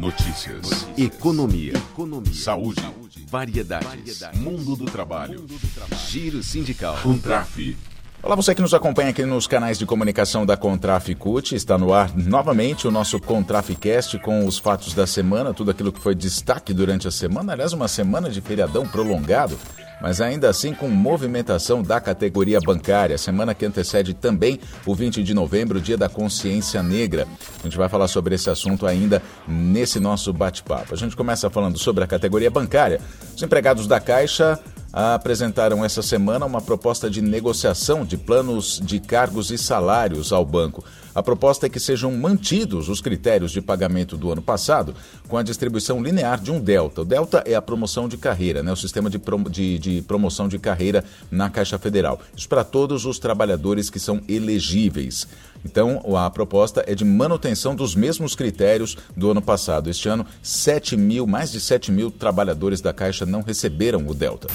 Notícias. Notícias. Economia. Economia. Saúde. Saúde. Variedades. Variedades. Mundo do trabalho. Mundo do trabalho. Giro sindical. Contraf. Olá, você que nos acompanha aqui nos canais de comunicação da Contraficute. Está no ar novamente o nosso Contraficast com os fatos da semana, tudo aquilo que foi destaque durante a semana. Aliás, uma semana de feriadão prolongado mas ainda assim com movimentação da categoria bancária. Semana que antecede também o 20 de novembro, Dia da Consciência Negra. A gente vai falar sobre esse assunto ainda nesse nosso bate-papo. A gente começa falando sobre a categoria bancária. Os empregados da Caixa apresentaram essa semana uma proposta de negociação de planos de cargos e salários ao banco. A proposta é que sejam mantidos os critérios de pagamento do ano passado, com a distribuição linear de um delta. O delta é a promoção de carreira, né? o sistema de, prom de, de promoção de carreira na Caixa Federal. Isso para todos os trabalhadores que são elegíveis. Então, a proposta é de manutenção dos mesmos critérios do ano passado. Este ano, 7 mil, mais de 7 mil trabalhadores da Caixa não receberam o Delta.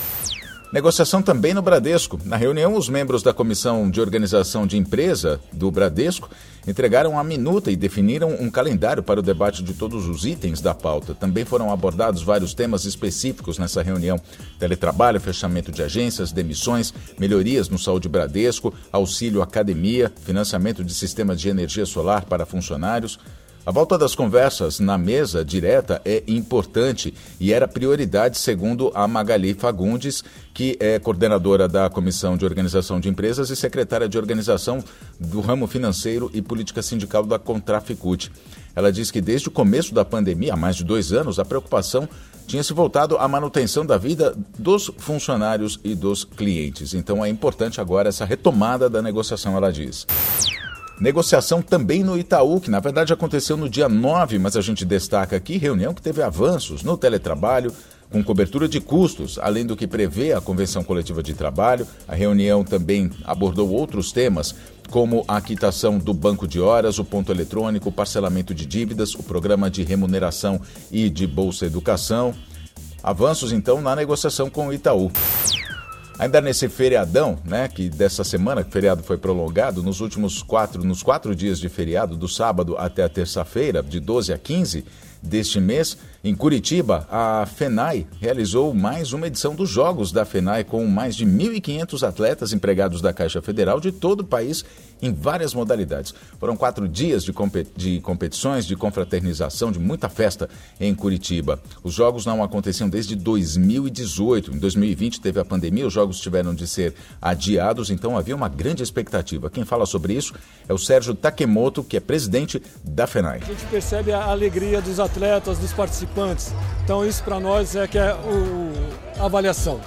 Negociação também no Bradesco. Na reunião, os membros da Comissão de Organização de Empresa do Bradesco entregaram a minuta e definiram um calendário para o debate de todos os itens da pauta. Também foram abordados vários temas específicos nessa reunião: teletrabalho, fechamento de agências, demissões, melhorias no Saúde Bradesco, auxílio academia, financiamento de sistemas de energia solar para funcionários. A volta das conversas na mesa direta é importante e era prioridade, segundo a Magali Fagundes, que é coordenadora da Comissão de Organização de Empresas e secretária de Organização do Ramo Financeiro e Política Sindical da Contraficute. Ela diz que desde o começo da pandemia, há mais de dois anos, a preocupação tinha se voltado à manutenção da vida dos funcionários e dos clientes. Então é importante agora essa retomada da negociação, ela diz. Negociação também no Itaú, que na verdade aconteceu no dia 9, mas a gente destaca aqui reunião que teve avanços no teletrabalho, com cobertura de custos, além do que prevê a Convenção Coletiva de Trabalho. A reunião também abordou outros temas, como a quitação do banco de horas, o ponto eletrônico, o parcelamento de dívidas, o programa de remuneração e de Bolsa Educação. Avanços, então, na negociação com o Itaú. Ainda nesse feriadão, né, que dessa semana, que o feriado foi prolongado, nos últimos quatro, nos quatro dias de feriado, do sábado até a terça-feira, de 12 a 15, deste mês, em Curitiba, a FENAI realizou mais uma edição dos Jogos da FENAI com mais de 1.500 atletas empregados da Caixa Federal de todo o país em várias modalidades. Foram quatro dias de, de competições, de confraternização, de muita festa em Curitiba. Os Jogos não aconteciam desde 2018. Em 2020 teve a pandemia, os Jogos tiveram de ser adiados, então havia uma grande expectativa. Quem fala sobre isso é o Sérgio Takemoto, que é presidente da FENAI. A gente percebe a alegria dos atletas, dos participantes. Então isso para nós é que é o, a avaliação.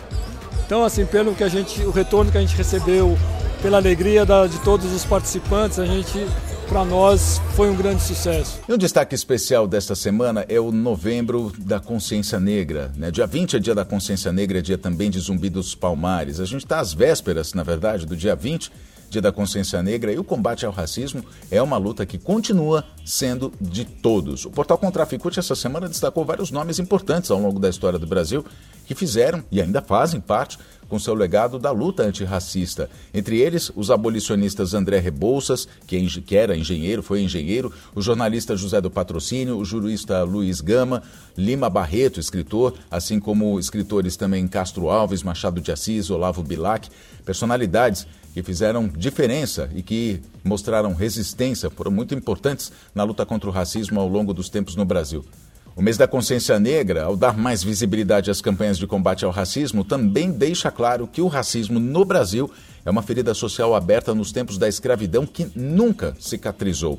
Então assim, pelo que a gente, o retorno que a gente recebeu, pela alegria da, de todos os participantes, a gente para nós foi um grande sucesso. E um destaque especial desta semana é o Novembro da Consciência Negra. Né? Dia 20 é dia da Consciência Negra, é dia também de Zumbi dos Palmares. A gente está às vésperas, na verdade, do dia 20 Dia da Consciência Negra e o combate ao racismo é uma luta que continua sendo de todos. O portal Contraficute essa semana destacou vários nomes importantes ao longo da história do Brasil que fizeram e ainda fazem parte com seu legado da luta antirracista. Entre eles, os abolicionistas André Rebouças, que, é que era engenheiro, foi engenheiro, o jornalista José do Patrocínio, o jurista Luiz Gama, Lima Barreto, escritor, assim como escritores também Castro Alves, Machado de Assis, Olavo Bilac, personalidades que fizeram diferença e que mostraram resistência, foram muito importantes na luta contra o racismo ao longo dos tempos no Brasil. O mês da consciência negra, ao dar mais visibilidade às campanhas de combate ao racismo, também deixa claro que o racismo no Brasil é uma ferida social aberta nos tempos da escravidão que nunca cicatrizou.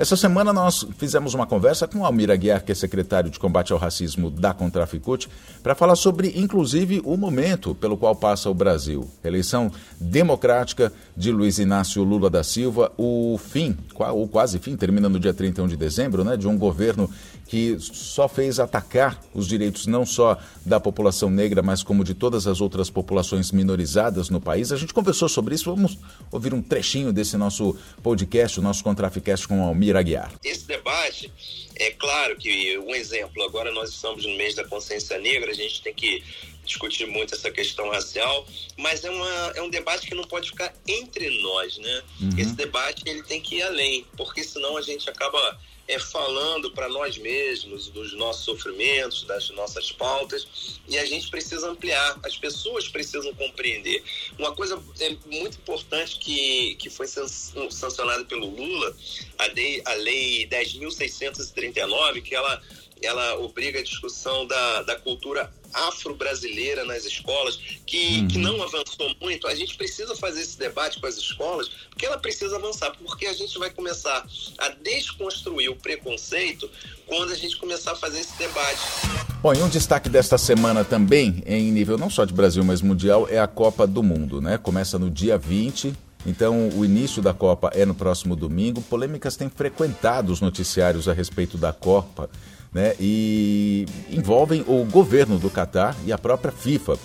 Essa semana nós fizemos uma conversa com Almir Aguiar, que é secretário de combate ao racismo da Contraficute, para falar sobre, inclusive, o momento pelo qual passa o Brasil. Eleição democrática de Luiz Inácio Lula da Silva, o fim, ou quase fim, termina no dia 31 de dezembro, né, de um governo que só fez atacar os direitos não só da população negra, mas como de todas as outras populações minorizadas no país. A gente conversou sobre isso, vamos ouvir um trechinho desse nosso podcast, o nosso Contraficast com Aguiar. Esse debate, é claro que um exemplo, agora nós estamos no mês da consciência negra, a gente tem que discutir muito essa questão racial, mas é, uma, é um debate que não pode ficar entre nós, né? Uhum. Esse debate ele tem que ir além, porque senão a gente acaba é, falando para nós mesmos dos nossos sofrimentos, das nossas pautas, e a gente precisa ampliar, as pessoas precisam compreender. Uma coisa é muito importante que, que foi sancionada pelo Lula, a lei, a lei 10.639, que ela ela obriga a discussão da, da cultura afro-brasileira nas escolas, que, uhum. que não avançou muito. A gente precisa fazer esse debate com as escolas, porque ela precisa avançar, porque a gente vai começar a desconstruir o preconceito quando a gente começar a fazer esse debate. Bom, e um destaque desta semana também, em nível não só de Brasil, mas mundial, é a Copa do Mundo, né? Começa no dia 20, então, o início da Copa é no próximo domingo. Polêmicas têm frequentado os noticiários a respeito da Copa né, e envolvem o governo do Catar e a própria FIFA.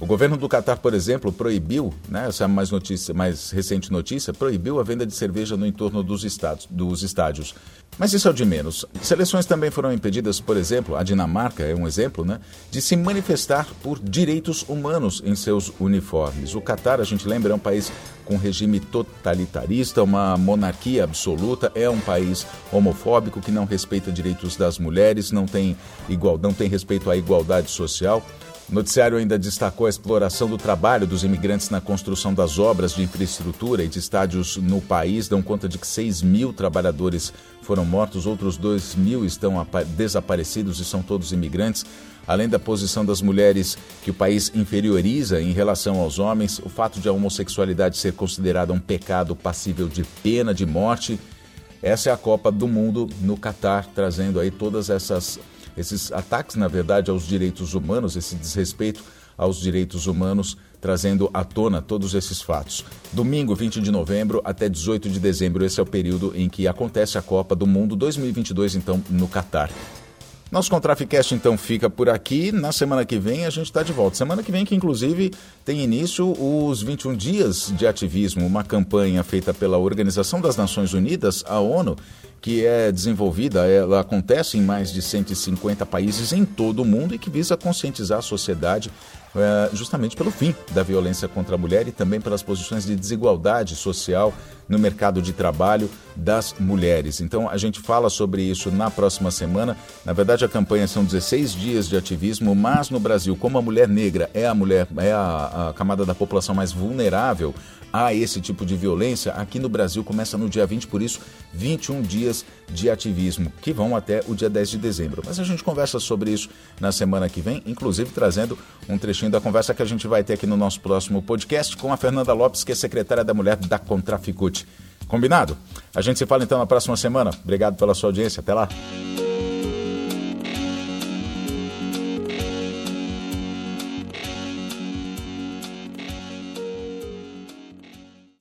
O governo do Catar, por exemplo, proibiu, né, essa mais, notícia, mais recente notícia, proibiu a venda de cerveja no entorno dos, estados, dos estádios. Mas isso é o de menos. Seleções também foram impedidas, por exemplo, a Dinamarca é um exemplo, né, de se manifestar por direitos humanos em seus uniformes. O Catar, a gente lembra, é um país com regime totalitarista, uma monarquia absoluta, é um país homofóbico que não respeita direitos das mulheres, não tem igual, não tem respeito à igualdade social. O noticiário ainda destacou a exploração do trabalho dos imigrantes na construção das obras de infraestrutura e de estádios no país. Dão conta de que 6 mil trabalhadores foram mortos, outros 2 mil estão desaparecidos e são todos imigrantes. Além da posição das mulheres que o país inferioriza em relação aos homens, o fato de a homossexualidade ser considerada um pecado passível de pena de morte. Essa é a Copa do Mundo no Catar, trazendo aí todas essas esses ataques, na verdade, aos direitos humanos, esse desrespeito aos direitos humanos, trazendo à tona todos esses fatos. Domingo, 20 de novembro até 18 de dezembro, esse é o período em que acontece a Copa do Mundo 2022, então, no Catar. Nosso Contraficast então fica por aqui. Na semana que vem a gente está de volta. Semana que vem que inclusive tem início os 21 dias de ativismo, uma campanha feita pela Organização das Nações Unidas, a ONU, que é desenvolvida, ela acontece em mais de 150 países em todo o mundo e que visa conscientizar a sociedade justamente pelo fim da violência contra a mulher e também pelas posições de desigualdade social no mercado de trabalho das mulheres. Então a gente fala sobre isso na próxima semana. Na verdade, a campanha são 16 dias de ativismo, mas no Brasil, como a mulher negra é a mulher, é a, a camada da população mais vulnerável a esse tipo de violência, aqui no Brasil começa no dia 20, por isso 21 dias de ativismo, que vão até o dia 10 de dezembro. Mas a gente conversa sobre isso na semana que vem, inclusive trazendo um trechinho da conversa que a gente vai ter aqui no nosso próximo podcast com a Fernanda Lopes, que é secretária da Mulher da Contraficute. Combinado? A gente se fala então na próxima semana. Obrigado pela sua audiência. Até lá.